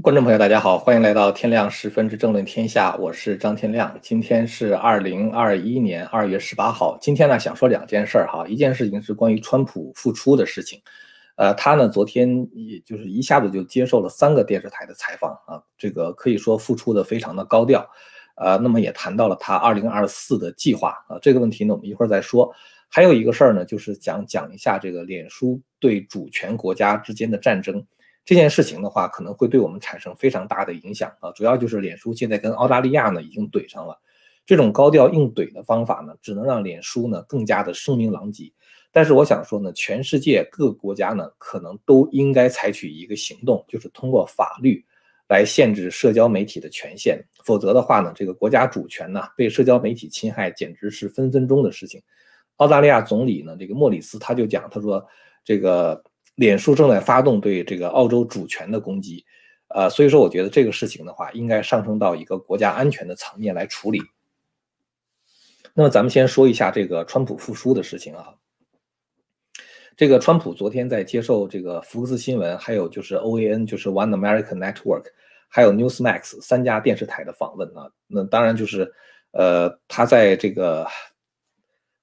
观众朋友，大家好，欢迎来到天亮十分之政论天下，我是张天亮。今天是二零二一年二月十八号。今天呢，想说两件事儿哈，一件事情是关于川普复出的事情。呃，他呢，昨天也就是一下子就接受了三个电视台的采访啊，这个可以说复出的非常的高调。呃，那么也谈到了他二零二四的计划啊，这个问题呢，我们一会儿再说。还有一个事儿呢，就是讲讲一下这个脸书对主权国家之间的战争。这件事情的话，可能会对我们产生非常大的影响啊！主要就是脸书现在跟澳大利亚呢已经怼上了，这种高调硬怼的方法呢，只能让脸书呢更加的声名狼藉。但是我想说呢，全世界各国家呢，可能都应该采取一个行动，就是通过法律来限制社交媒体的权限，否则的话呢，这个国家主权呢被社交媒体侵害，简直是分分钟的事情。澳大利亚总理呢，这个莫里斯他就讲，他说这个。脸书正在发动对这个澳洲主权的攻击，呃，所以说我觉得这个事情的话，应该上升到一个国家安全的层面来处理。那么咱们先说一下这个川普复出的事情啊。这个川普昨天在接受这个福克斯新闻，还有就是 OAN，就是 One American Network，还有 Newsmax 三家电视台的访问啊。那当然就是，呃，他在这个。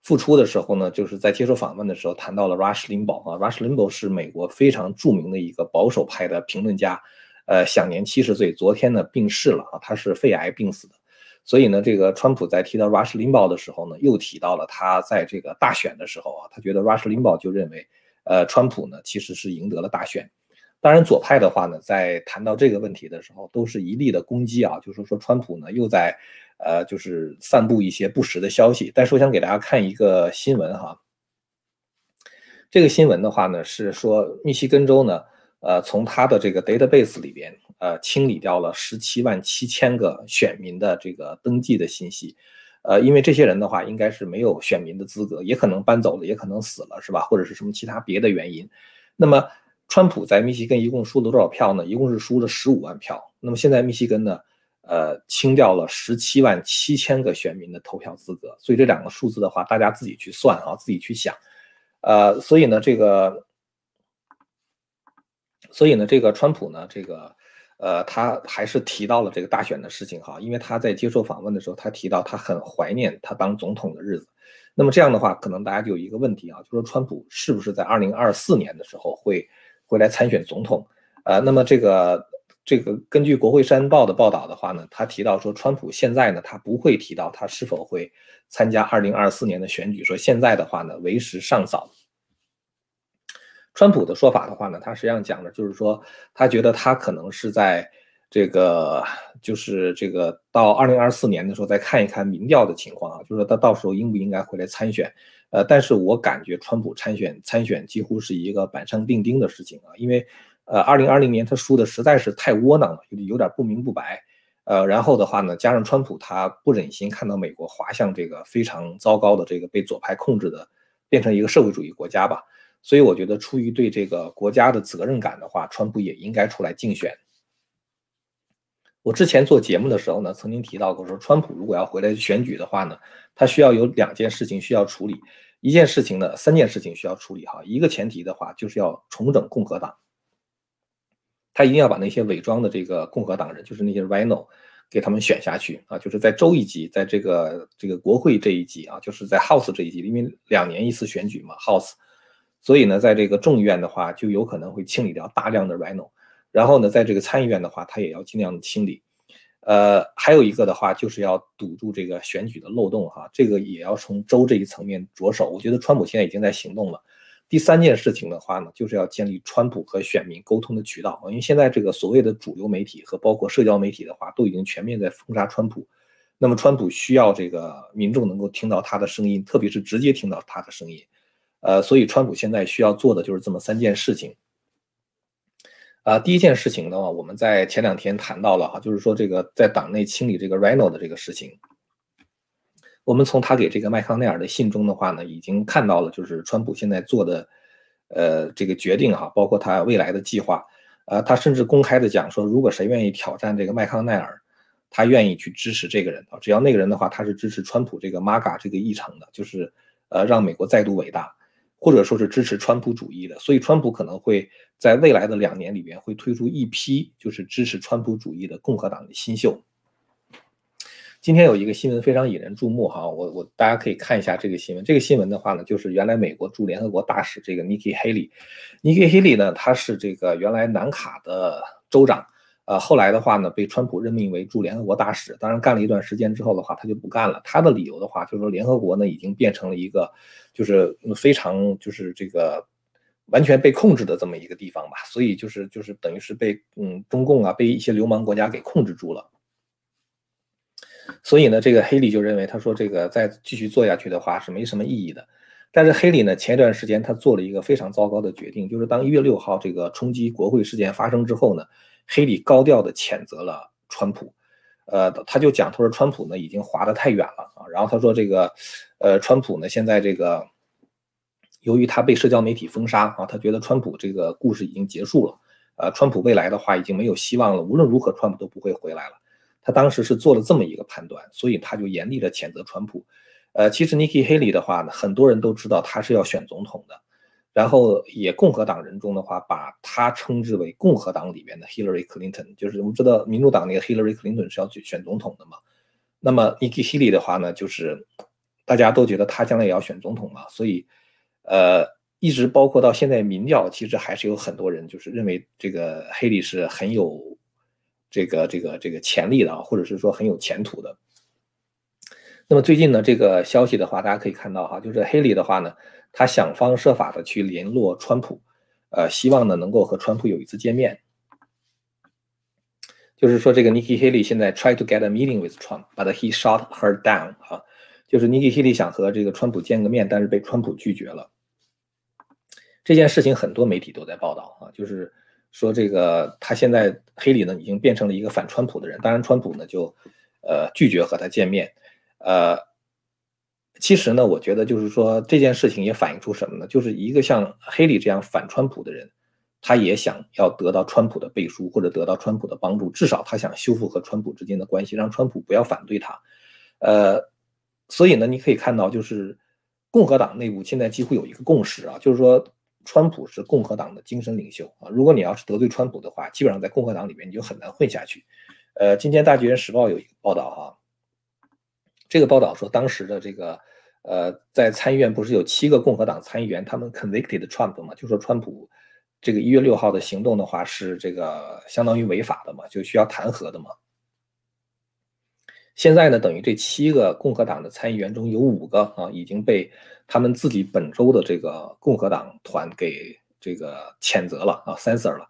复出的时候呢，就是在接受访问的时候谈到了 Rush Limbaugh 啊，Rush Limbaugh 是美国非常著名的一个保守派的评论家，呃，享年七十岁，昨天呢病逝了啊，他是肺癌病死的。所以呢，这个川普在提到 Rush Limbaugh 的时候呢，又提到了他在这个大选的时候啊，他觉得 Rush Limbaugh 就认为，呃，川普呢其实是赢得了大选。当然，左派的话呢，在谈到这个问题的时候，都是一力的攻击啊，就是说川普呢又在。呃，就是散布一些不实的消息，但是我想给大家看一个新闻哈。这个新闻的话呢，是说密西根州呢，呃，从他的这个 database 里边，呃，清理掉了十七万七千个选民的这个登记的信息，呃，因为这些人的话，应该是没有选民的资格，也可能搬走了，也可能死了，是吧？或者是什么其他别的原因。那么，川普在密西根一共输了多少票呢？一共是输了十五万票。那么现在密西根呢？呃，清掉了十七万七千个选民的投票资格，所以这两个数字的话，大家自己去算啊，自己去想。呃，所以呢，这个，所以呢，这个川普呢，这个，呃，他还是提到了这个大选的事情哈，因为他在接受访问的时候，他提到他很怀念他当总统的日子。那么这样的话，可能大家就有一个问题啊，就说川普是不是在二零二四年的时候会会来参选总统？呃，那么这个。这个根据国会山报的报道的话呢，他提到说，川普现在呢，他不会提到他是否会参加二零二四年的选举。说现在的话呢，为时尚早。川普的说法的话呢，他实际上讲的就是说，他觉得他可能是在这个，就是这个到二零二四年的时候再看一看民调的情况啊，就是说他到时候应不应该回来参选。呃，但是我感觉川普参选参选几乎是一个板上钉钉的事情啊，因为。呃，二零二零年他输的实在是太窝囊了，有有点不明不白。呃，然后的话呢，加上川普他不忍心看到美国滑向这个非常糟糕的这个被左派控制的，变成一个社会主义国家吧。所以我觉得出于对这个国家的责任感的话，川普也应该出来竞选。我之前做节目的时候呢，曾经提到过说，川普如果要回来选举的话呢，他需要有两件事情需要处理，一件事情呢，三件事情需要处理哈。一个前提的话，就是要重整共和党。他一定要把那些伪装的这个共和党人，就是那些 Rhino，给他们选下去啊！就是在州一级，在这个这个国会这一级啊，就是在 House 这一级，因为两年一次选举嘛，House，所以呢，在这个众议院的话，就有可能会清理掉大量的 Rhino，然后呢，在这个参议院的话，他也要尽量的清理。呃，还有一个的话，就是要堵住这个选举的漏洞哈，这个也要从州这一层面着手。我觉得川普现在已经在行动了。第三件事情的话呢，就是要建立川普和选民沟通的渠道因为现在这个所谓的主流媒体和包括社交媒体的话，都已经全面在封杀川普。那么川普需要这个民众能够听到他的声音，特别是直接听到他的声音。呃，所以川普现在需要做的就是这么三件事情。啊，第一件事情的话，我们在前两天谈到了哈，就是说这个在党内清理这个 Rhino 的这个事情。我们从他给这个麦康奈尔的信中的话呢，已经看到了，就是川普现在做的，呃，这个决定哈，包括他未来的计划，呃，他甚至公开的讲说，如果谁愿意挑战这个麦康奈尔，他愿意去支持这个人啊，只要那个人的话，他是支持川普这个 MAGA 这个议程的，就是呃，让美国再度伟大。或者说是支持川普主义的，所以川普可能会在未来的两年里边会推出一批就是支持川普主义的共和党的新秀。今天有一个新闻非常引人注目哈，我我大家可以看一下这个新闻。这个新闻的话呢，就是原来美国驻联合国大使这个 Nikki Haley，Nikki Haley 呢，他是这个原来南卡的州长，呃，后来的话呢，被川普任命为驻联合国大使。当然干了一段时间之后的话，他就不干了。他的理由的话，就是说联合国呢已经变成了一个就是非常就是这个完全被控制的这么一个地方吧，所以就是就是等于是被嗯中共啊被一些流氓国家给控制住了。所以呢，这个黑利就认为，他说这个再继续做下去的话是没什么意义的。但是黑利呢，前一段时间他做了一个非常糟糕的决定，就是当一月六号这个冲击国会事件发生之后呢，黑利高调的谴责了川普。呃，他就讲，他说川普呢已经滑得太远了啊。然后他说这个，呃，川普呢现在这个，由于他被社交媒体封杀啊，他觉得川普这个故事已经结束了。呃，川普未来的话已经没有希望了，无论如何川普都不会回来了。他当时是做了这么一个判断，所以他就严厉的谴责川普。呃，其实 Nikki Haley 的话呢，很多人都知道他是要选总统的，然后也共和党人中的话，把他称之为共和党里面的 Hillary Clinton，就是我们知道民主党那个 Hillary Clinton 是要去选总统的嘛。那么 Nikki Haley 的话呢，就是大家都觉得他将来也要选总统嘛，所以呃，一直包括到现在民调，其实还是有很多人就是认为这个 Haley 是很有。这个这个这个潜力的啊，或者是说很有前途的。那么最近呢，这个消息的话，大家可以看到哈，就是黑利的话呢，他想方设法的去联络川普，呃，希望呢能够和川普有一次见面。就是说，这个 Nikki Haley 现在 try to get a meeting with Trump，but he shot her down 啊，就是 Nikki Haley 想和这个川普见个面，但是被川普拒绝了。这件事情很多媒体都在报道啊，就是。说这个他现在黑里呢已经变成了一个反川普的人，当然川普呢就呃拒绝和他见面，呃，其实呢我觉得就是说这件事情也反映出什么呢？就是一个像黑里这样反川普的人，他也想要得到川普的背书或者得到川普的帮助，至少他想修复和川普之间的关系，让川普不要反对他，呃，所以呢你可以看到就是共和党内部现在几乎有一个共识啊，就是说。川普是共和党的精神领袖啊！如果你要是得罪川普的话，基本上在共和党里面你就很难混下去。呃，今天《大纪元时报》有一个报道哈，这个报道说当时的这个呃，在参议院不是有七个共和党参议员他们 convicted Trump 嘛，就说川普这个一月六号的行动的话是这个相当于违法的嘛，就需要弹劾的嘛。现在呢，等于这七个共和党的参议员中有五个啊已经被他们自己本州的这个共和党团给这个谴责了啊，censor 了，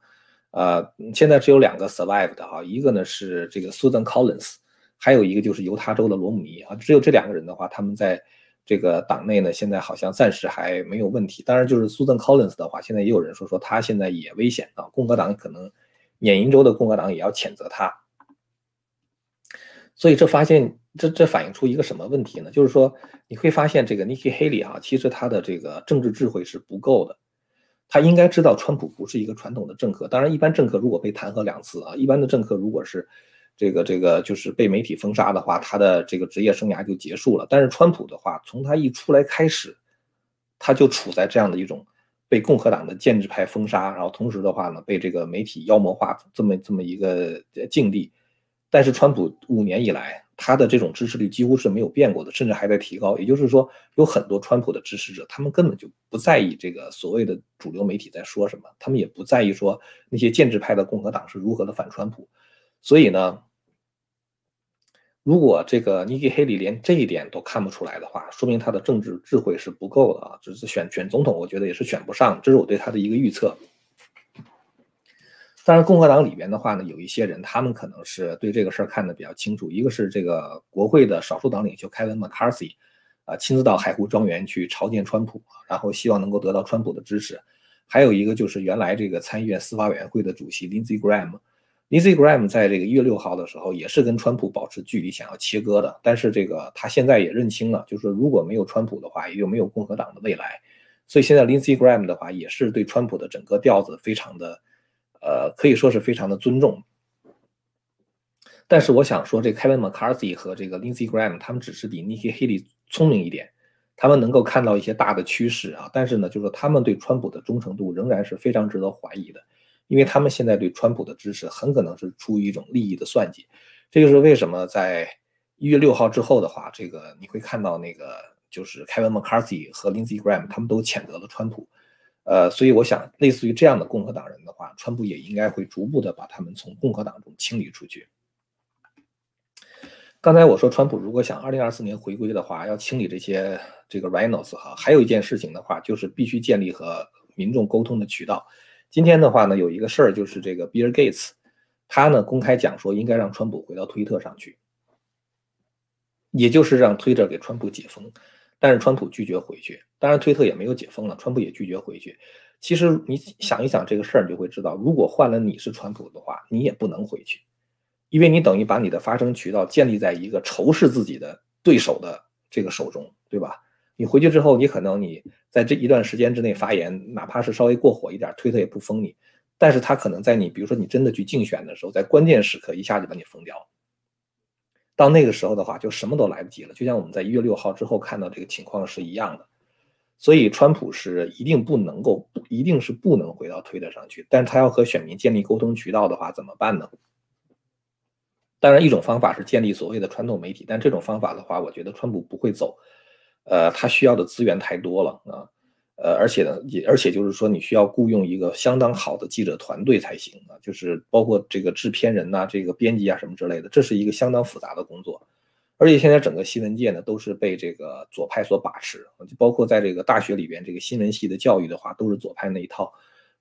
呃，现在只有两个 survived 哈，一个呢是这个 Susan Collins，还有一个就是犹他州的罗姆尼啊，只有这两个人的话，他们在这个党内呢，现在好像暂时还没有问题。当然，就是 Susan Collins 的话，现在也有人说说他现在也危险啊，共和党可能缅因州的共和党也要谴责他。所以这发现，这这反映出一个什么问题呢？就是说，你会发现这个 Nikki Haley 啊，其实他的这个政治智慧是不够的。他应该知道，川普不是一个传统的政客。当然，一般政客如果被弹劾两次啊，一般的政客如果是这个这个就是被媒体封杀的话，他的这个职业生涯就结束了。但是川普的话，从他一出来开始，他就处在这样的一种被共和党的建制派封杀，然后同时的话呢，被这个媒体妖魔化这么这么一个境地。但是川普五年以来，他的这种支持率几乎是没有变过的，甚至还在提高。也就是说，有很多川普的支持者，他们根本就不在意这个所谓的主流媒体在说什么，他们也不在意说那些建制派的共和党是如何的反川普。所以呢，如果这个尼基·黑里连这一点都看不出来的话，说明他的政治智慧是不够的啊！只是选选总统，我觉得也是选不上。这是我对他的一个预测。当然，共和党里边的话呢，有一些人，他们可能是对这个事儿看得比较清楚。一个是这个国会的少数党领袖凯文·麦卡锡，啊，亲自到海湖庄园去朝见川普，然后希望能够得到川普的支持。还有一个就是原来这个参议院司法委员会的主席 Lindsey Graham。Lindsey Graham 在这个一月六号的时候也是跟川普保持距离，想要切割的。但是这个他现在也认清了，就是如果没有川普的话，也就没有共和党的未来。所以现在 Lindsey Graham 的话也是对川普的整个调子非常的。呃，可以说是非常的尊重，但是我想说，这 Kevin McCarthy 和这个 Lindsey Graham 他们只是比 Nikki Haley 聪明一点，他们能够看到一些大的趋势啊，但是呢，就是说他们对川普的忠诚度仍然是非常值得怀疑的，因为他们现在对川普的支持很可能是出于一种利益的算计。这就是为什么在一月六号之后的话，这个你会看到那个就是 Kevin McCarthy 和 Lindsey Graham 他们都谴责了川普。呃，所以我想，类似于这样的共和党人的话，川普也应该会逐步的把他们从共和党中清理出去。刚才我说，川普如果想二零二四年回归的话，要清理这些这个 rhinos 哈，还有一件事情的话，就是必须建立和民众沟通的渠道。今天的话呢，有一个事儿就是这个比尔盖茨，他呢公开讲说应该让川普回到推特上去，也就是让推特给川普解封。但是川普拒绝回去，当然推特也没有解封了，川普也拒绝回去。其实你想一想这个事儿，你就会知道，如果换了你是川普的话，你也不能回去，因为你等于把你的发声渠道建立在一个仇视自己的对手的这个手中，对吧？你回去之后，你可能你在这一段时间之内发言，哪怕是稍微过火一点，推特也不封你。但是他可能在你，比如说你真的去竞选的时候，在关键时刻一下就把你封掉了。到那个时候的话，就什么都来不及了。就像我们在一月六号之后看到这个情况是一样的。所以，川普是一定不能够，一定是不能回到推特上去。但是他要和选民建立沟通渠道的话，怎么办呢？当然，一种方法是建立所谓的传统媒体，但这种方法的话，我觉得川普不会走。呃，他需要的资源太多了啊。呃，而且呢，也而且就是说，你需要雇佣一个相当好的记者团队才行啊，就是包括这个制片人呐、这个编辑啊什么之类的，这是一个相当复杂的工作。而且现在整个新闻界呢，都是被这个左派所把持，就包括在这个大学里边，这个新闻系的教育的话，都是左派那一套。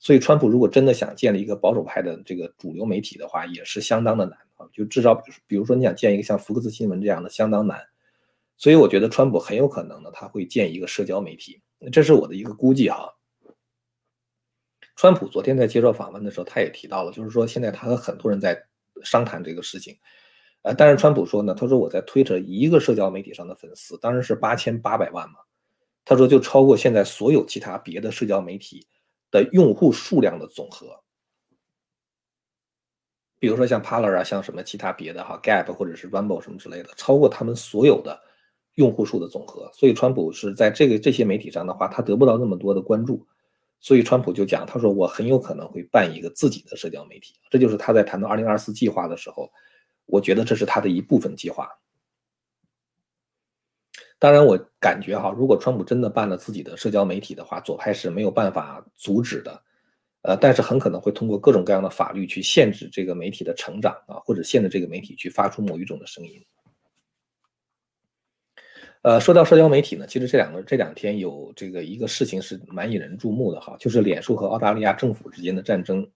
所以，川普如果真的想建立一个保守派的这个主流媒体的话，也是相当的难啊。就至少，比如说你想建一个像福克斯新闻这样的，相当难。所以，我觉得川普很有可能呢，他会建一个社交媒体。这是我的一个估计啊。川普昨天在接受访问的时候，他也提到了，就是说现在他和很多人在商谈这个事情。呃，但是川普说呢，他说我在推特一个社交媒体上的粉丝当然是八千八百万嘛。他说就超过现在所有其他别的社交媒体的用户数量的总和。比如说像 Parler 啊，像什么其他别的哈 Gap 或者是 Rumble 什么之类的，超过他们所有的。用户数的总和，所以川普是在这个这些媒体上的话，他得不到那么多的关注，所以川普就讲，他说我很有可能会办一个自己的社交媒体，这就是他在谈到二零二四计划的时候，我觉得这是他的一部分计划。当然，我感觉哈，如果川普真的办了自己的社交媒体的话，左派是没有办法阻止的，呃，但是很可能会通过各种各样的法律去限制这个媒体的成长啊，或者限制这个媒体去发出某一种的声音。呃，说到社交媒体呢，其实这两个这两天有这个一个事情是蛮引人注目的哈，就是脸书和澳大利亚政府之间的战争。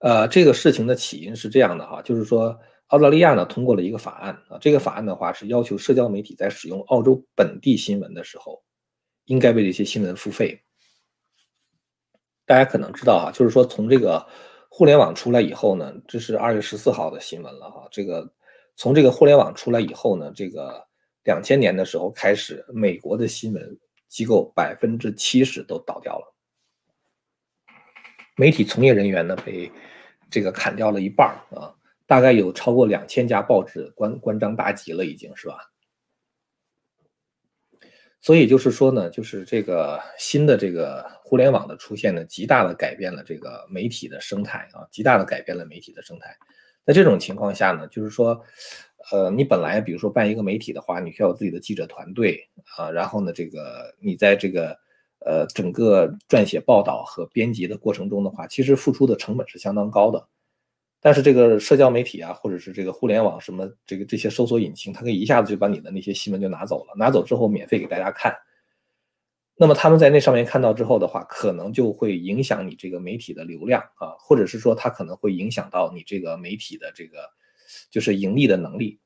呃，这个事情的起因是这样的哈，就是说澳大利亚呢通过了一个法案啊，这个法案的话是要求社交媒体在使用澳洲本地新闻的时候，应该为这些新闻付费。大家可能知道哈，就是说从这个互联网出来以后呢，这是二月十四号的新闻了哈，这个。从这个互联网出来以后呢，这个两千年的时候开始，美国的新闻机构百分之七十都倒掉了，媒体从业人员呢被这个砍掉了一半啊，大概有超过两千家报纸关关张大吉了，已经是吧？所以就是说呢，就是这个新的这个互联网的出现呢，极大的改变了这个媒体的生态啊，极大的改变了媒体的生态。在这种情况下呢，就是说，呃，你本来比如说办一个媒体的话，你需要有自己的记者团队啊，然后呢，这个你在这个呃整个撰写报道和编辑的过程中的话，其实付出的成本是相当高的。但是这个社交媒体啊，或者是这个互联网什么这个这些搜索引擎，它可以一下子就把你的那些新闻就拿走了，拿走之后免费给大家看。那么他们在那上面看到之后的话，可能就会影响你这个媒体的流量啊，或者是说它可能会影响到你这个媒体的这个就是盈利的能力。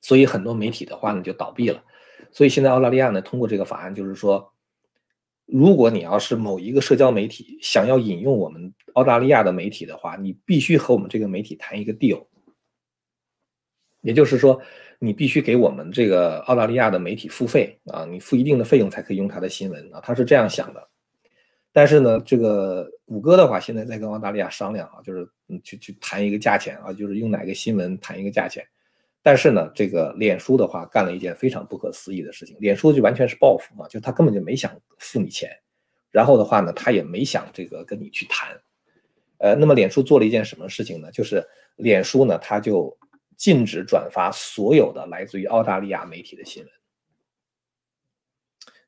所以很多媒体的话呢就倒闭了。所以现在澳大利亚呢通过这个法案，就是说，如果你要是某一个社交媒体想要引用我们澳大利亚的媒体的话，你必须和我们这个媒体谈一个 deal，也就是说。你必须给我们这个澳大利亚的媒体付费啊，你付一定的费用才可以用他的新闻啊，他是这样想的。但是呢，这个谷歌的话，现在在跟澳大利亚商量啊，就是去去谈一个价钱啊，就是用哪个新闻谈一个价钱。但是呢，这个脸书的话干了一件非常不可思议的事情，脸书就完全是报复嘛，就他根本就没想付你钱，然后的话呢，他也没想这个跟你去谈，呃，那么脸书做了一件什么事情呢？就是脸书呢，他就禁止转发所有的来自于澳大利亚媒体的新闻。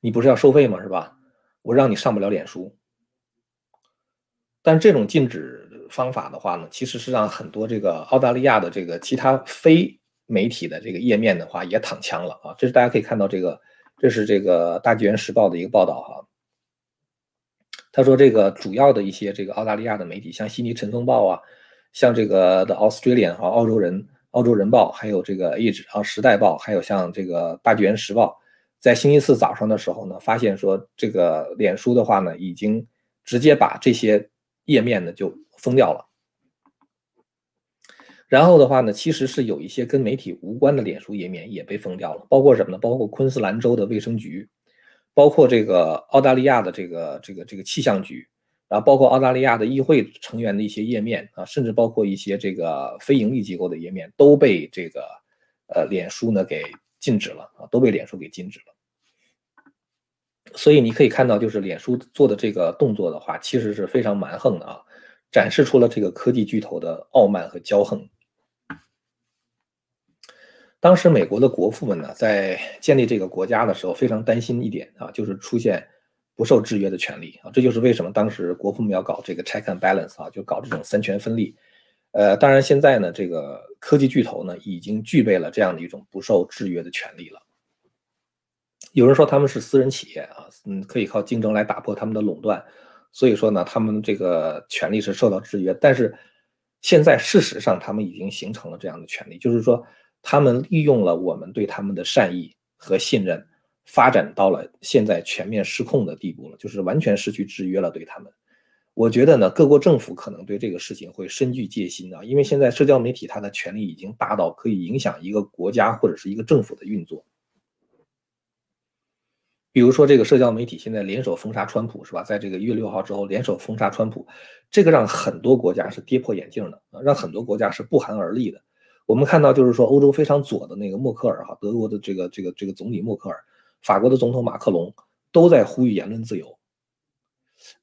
你不是要收费吗？是吧？我让你上不了脸书。但这种禁止方法的话呢，其实是让很多这个澳大利亚的这个其他非媒体的这个页面的话也躺枪了啊！这是大家可以看到这个，这是这个《大纪元时报》的一个报道哈。他说这个主要的一些这个澳大利亚的媒体，像悉尼晨风报啊，像这个 The Australian 啊，澳洲人澳洲人报，还有这个一纸啊时代报，还有像这个《大纪元时报》，在星期四早上的时候呢，发现说这个脸书的话呢，已经直接把这些。页面呢就封掉了，然后的话呢，其实是有一些跟媒体无关的脸书页面也被封掉了，包括什么呢？包括昆士兰州的卫生局，包括这个澳大利亚的这个这个这个气象局，然后包括澳大利亚的议会成员的一些页面啊，甚至包括一些这个非盈利机构的页面都被这个呃脸书呢给禁止了啊，都被脸书给禁止了。所以你可以看到，就是脸书做的这个动作的话，其实是非常蛮横的啊，展示出了这个科技巨头的傲慢和骄横。当时美国的国父们呢，在建立这个国家的时候，非常担心一点啊，就是出现不受制约的权利啊，这就是为什么当时国父们要搞这个 check and balance 啊，就搞这种三权分立。呃，当然现在呢，这个科技巨头呢，已经具备了这样的一种不受制约的权利了。有人说他们是私人企业啊，嗯，可以靠竞争来打破他们的垄断，所以说呢，他们这个权利是受到制约。但是现在事实上，他们已经形成了这样的权利，就是说他们利用了我们对他们的善意和信任，发展到了现在全面失控的地步了，就是完全失去制约了对他们。我觉得呢，各国政府可能对这个事情会深具戒心啊，因为现在社交媒体它的权力已经大到可以影响一个国家或者是一个政府的运作。比如说，这个社交媒体现在联手封杀川普，是吧？在这个一月六号之后，联手封杀川普，这个让很多国家是跌破眼镜的，让很多国家是不寒而栗的。我们看到，就是说，欧洲非常左的那个默克尔哈，德国的这个这个这个总理默克尔，法国的总统马克龙，都在呼吁言论自由。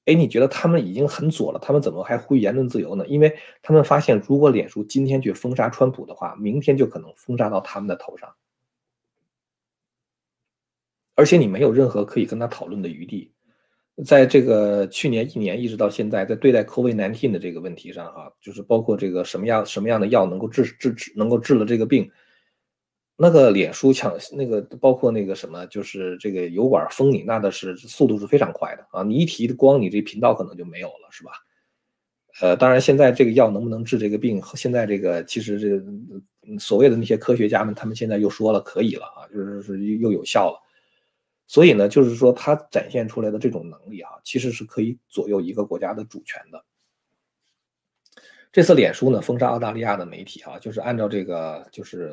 哎，你觉得他们已经很左了，他们怎么还呼吁言论自由呢？因为他们发现，如果脸书今天去封杀川普的话，明天就可能封杀到他们的头上。而且你没有任何可以跟他讨论的余地，在这个去年一年一直到现在，在对待 COVID-19 的这个问题上，哈，就是包括这个什么样什么样的药能够治治治能够治了这个病，那个脸书抢那个包括那个什么，就是这个油管封你，那的是速度是非常快的啊！你一提光，你这频道可能就没有了，是吧？呃，当然现在这个药能不能治这个病，现在这个其实这所谓的那些科学家们，他们现在又说了可以了啊，就是是又有效了。所以呢，就是说，它展现出来的这种能力啊，其实是可以左右一个国家的主权的。这次脸书呢封杀澳大利亚的媒体啊，就是按照这个，就是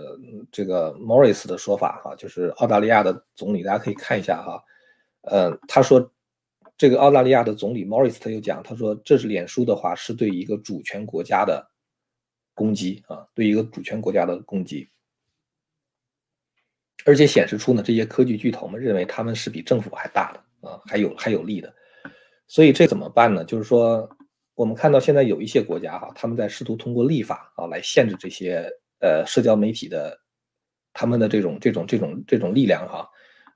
这个 Morris 的说法哈，就是澳大利亚的总理，大家可以看一下哈，呃，他说这个澳大利亚的总理 Morris 他又讲，他说这是脸书的话是对一个主权国家的攻击啊，对一个主权国家的攻击。而且显示出呢，这些科技巨头们认为他们是比政府还大的啊，还有还有利的，所以这怎么办呢？就是说，我们看到现在有一些国家哈，他们在试图通过立法啊来限制这些呃社交媒体的他们的这种这种这种这种力量哈。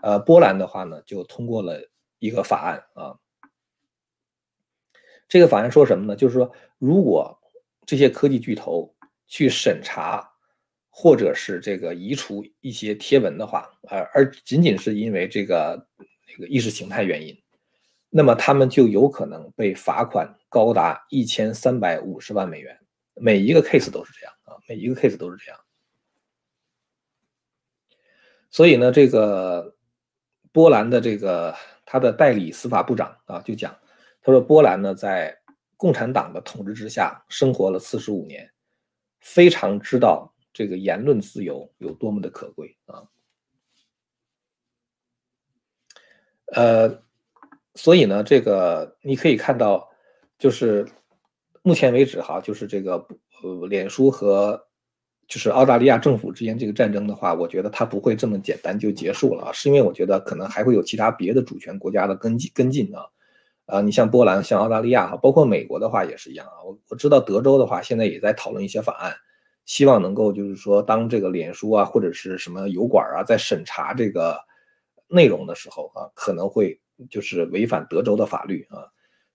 呃，波兰的话呢，就通过了一个法案啊。这个法案说什么呢？就是说，如果这些科技巨头去审查。或者是这个移除一些贴文的话，而而仅仅是因为这个那个意识形态原因，那么他们就有可能被罚款高达一千三百五十万美元。每一个 case 都是这样啊，每一个 case 都是这样。所以呢，这个波兰的这个他的代理司法部长啊，就讲，他说波兰呢在共产党的统治之下生活了四十五年，非常知道。这个言论自由有多么的可贵啊！呃，所以呢，这个你可以看到，就是目前为止哈，就是这个呃，脸书和就是澳大利亚政府之间这个战争的话，我觉得它不会这么简单就结束了啊，是因为我觉得可能还会有其他别的主权国家的跟进跟进啊，啊，你像波兰、像澳大利亚哈，包括美国的话也是一样啊。我我知道德州的话现在也在讨论一些法案，希望能够就是说，当这个脸书啊或者是什么油管啊在审查这个内容的时候啊，可能会就是违反德州的法律啊。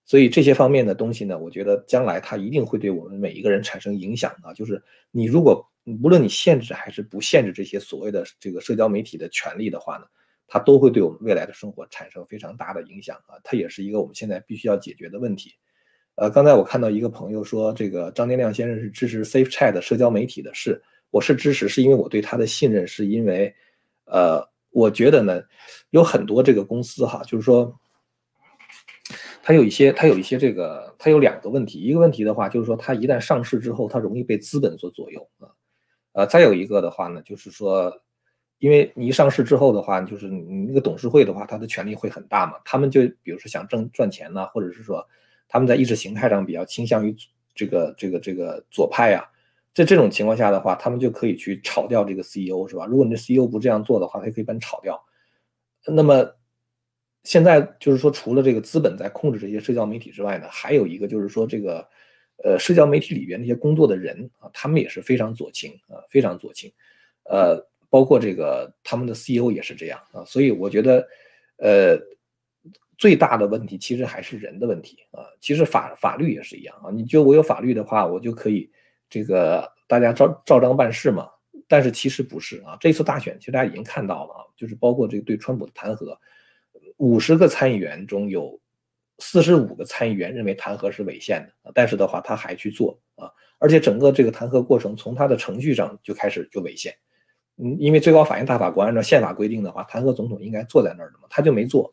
所以这些方面的东西呢，我觉得将来它一定会对我们每一个人产生影响啊。就是你如果无论你限制还是不限制这些所谓的这个社交媒体的权利的话呢，它都会对我们未来的生活产生非常大的影响啊。它也是一个我们现在必须要解决的问题。呃，刚才我看到一个朋友说，这个张天亮先生是支持 Safe Chat 社交媒体的，是，我是支持，是因为我对他的信任，是因为，呃，我觉得呢，有很多这个公司哈，就是说。它有一些，它有一些这个，它有两个问题。一个问题的话，就是说它一旦上市之后，它容易被资本所左右啊。呃，再有一个的话呢，就是说，因为你一上市之后的话，就是你那个董事会的话，它的权力会很大嘛。他们就比如说想挣赚钱呢，或者是说他们在意识形态上比较倾向于这个这个这个左派呀，在这种情况下的话，他们就可以去炒掉这个 CEO 是吧？如果你的 CEO 不这样做的话，他可以把你炒掉。那么。现在就是说，除了这个资本在控制这些社交媒体之外呢，还有一个就是说，这个呃，社交媒体里边那些工作的人啊，他们也是非常左倾啊，非常左倾，呃，包括这个他们的 CEO 也是这样啊，所以我觉得，呃，最大的问题其实还是人的问题啊，其实法法律也是一样啊，你就我有法律的话，我就可以这个大家照照章办事嘛，但是其实不是啊，这次大选其实大家已经看到了啊，就是包括这个对川普的弹劾。五十个参议员中有四十五个参议员认为弹劾是违宪的，但是的话他还去做啊，而且整个这个弹劾过程从他的程序上就开始就违宪，嗯，因为最高法院大法官按照宪法规定的话，弹劾总统应该坐在那儿的嘛，他就没做，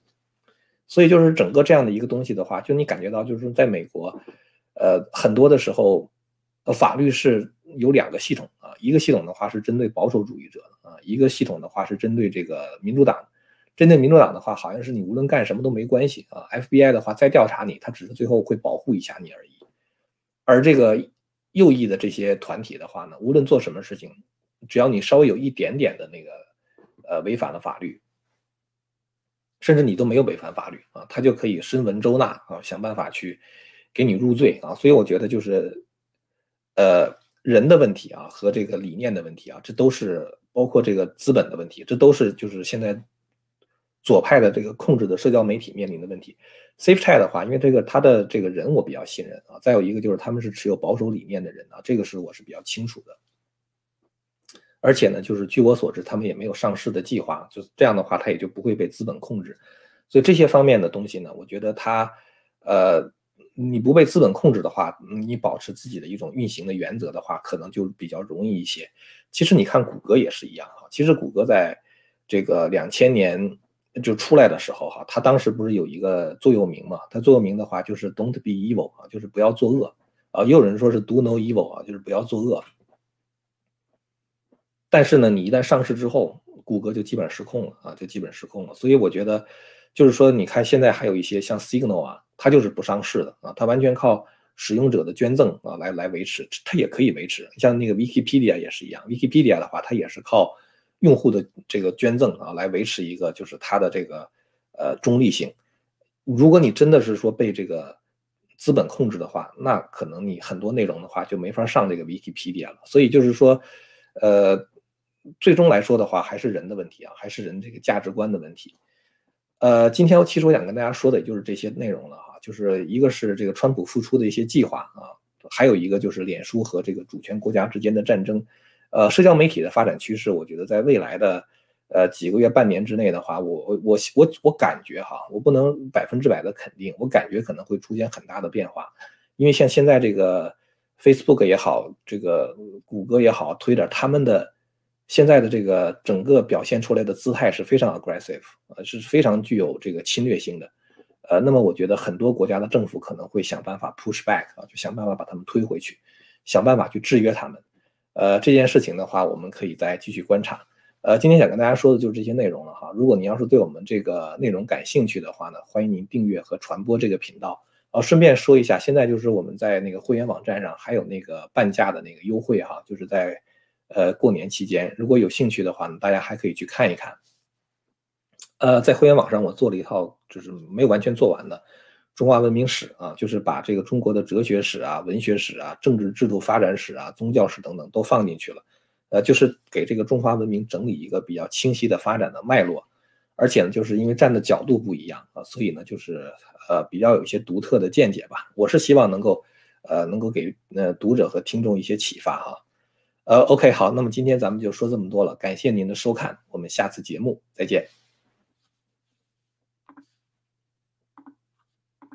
所以就是整个这样的一个东西的话，就你感觉到就是在美国，呃，很多的时候，呃，法律是有两个系统啊，一个系统的话是针对保守主义者的啊，一个系统的话是针对这个民主党。针对民主党的话，好像是你无论干什么都没关系啊。FBI 的话再调查你，他只是最后会保护一下你而已。而这个右翼的这些团体的话呢，无论做什么事情，只要你稍微有一点点的那个呃违反了法律，甚至你都没有违反法律啊，他就可以伸文周纳啊，想办法去给你入罪啊。所以我觉得就是呃人的问题啊和这个理念的问题啊，这都是包括这个资本的问题，这都是就是现在。左派的这个控制的社交媒体面临的问题，Safe Chat 的话，因为这个他的这个人我比较信任啊，再有一个就是他们是持有保守理念的人啊，这个是我是比较清楚的。而且呢，就是据我所知，他们也没有上市的计划，就这样的话，他也就不会被资本控制。所以这些方面的东西呢，我觉得他，呃，你不被资本控制的话，你保持自己的一种运行的原则的话，可能就比较容易一些。其实你看谷歌也是一样啊，其实谷歌在这个两千年。就出来的时候哈，他当时不是有一个座右铭嘛？他座右铭的话就是 “Don't be evil” 啊，就是不要作恶啊。也有人说是 “Do no evil” 啊，就是不要作恶。但是呢，你一旦上市之后，谷歌就基本失控了啊，就基本失控了。所以我觉得，就是说，你看现在还有一些像 Signal 啊，它就是不上市的啊，它完全靠使用者的捐赠啊来来维持，它也可以维持。像那个 Wikipedia 也是一样，Wikipedia 的话，它也是靠。用户的这个捐赠啊，来维持一个就是它的这个呃中立性。如果你真的是说被这个资本控制的话，那可能你很多内容的话就没法上这个 Wikipedia 了。所以就是说，呃，最终来说的话，还是人的问题啊，还是人这个价值观的问题。呃，今天其实我想跟大家说的也就是这些内容了哈，就是一个是这个川普复出的一些计划啊，还有一个就是脸书和这个主权国家之间的战争。呃，社交媒体的发展趋势，我觉得在未来的呃几个月、半年之内的话，我我我我我感觉哈，我不能百分之百的肯定，我感觉可能会出现很大的变化，因为像现在这个 Facebook 也好，这个谷歌也好，Twitter 他们的现在的这个整个表现出来的姿态是非常 aggressive，呃，是非常具有这个侵略性的，呃，那么我觉得很多国家的政府可能会想办法 push back 啊，就想办法把他们推回去，想办法去制约他们。呃，这件事情的话，我们可以再继续观察。呃，今天想跟大家说的就是这些内容了哈。如果你要是对我们这个内容感兴趣的话呢，欢迎您订阅和传播这个频道。呃，顺便说一下，现在就是我们在那个会员网站上还有那个半价的那个优惠哈，就是在呃，过年期间，如果有兴趣的话呢，大家还可以去看一看。呃，在会员网上我做了一套，就是没有完全做完的中华文明史啊，就是把这个中国的哲学史啊、文学史啊、政治制度发展史啊、宗教史等等都放进去了。呃，就是给这个中华文明整理一个比较清晰的发展的脉络。而且呢，就是因为站的角度不一样啊，所以呢，就是呃比较有一些独特的见解吧。我是希望能够呃能够给呃读者和听众一些启发哈。呃，OK，好，那么今天咱们就说这么多了，感谢您的收看，我们下次节目再见。